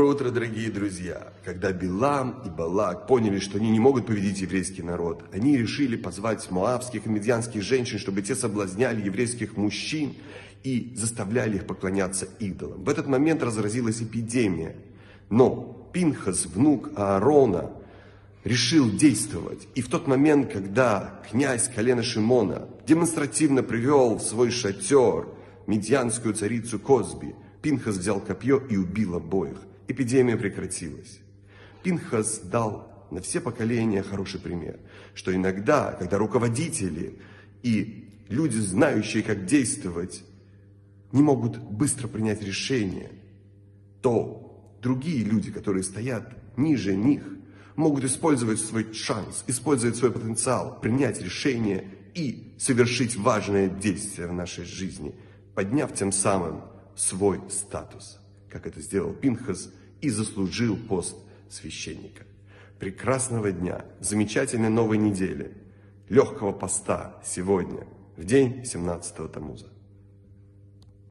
Доброе утро, дорогие друзья! Когда Билам и Балак поняли, что они не могут победить еврейский народ, они решили позвать моавских и медианских женщин, чтобы те соблазняли еврейских мужчин и заставляли их поклоняться идолам. В этот момент разразилась эпидемия. Но Пинхас, внук Аарона, решил действовать. И в тот момент, когда князь колена Шимона демонстративно привел в свой шатер медианскую царицу Козби, Пинхас взял копье и убил обоих. Эпидемия прекратилась. Пинхас дал на все поколения хороший пример, что иногда, когда руководители и люди, знающие, как действовать, не могут быстро принять решение, то другие люди, которые стоят ниже них, могут использовать свой шанс, использовать свой потенциал, принять решение и совершить важное действие в нашей жизни, подняв тем самым свой статус, как это сделал Пинхас и заслужил пост священника. Прекрасного дня, замечательной новой недели, легкого поста сегодня, в день 17-го Тамуза.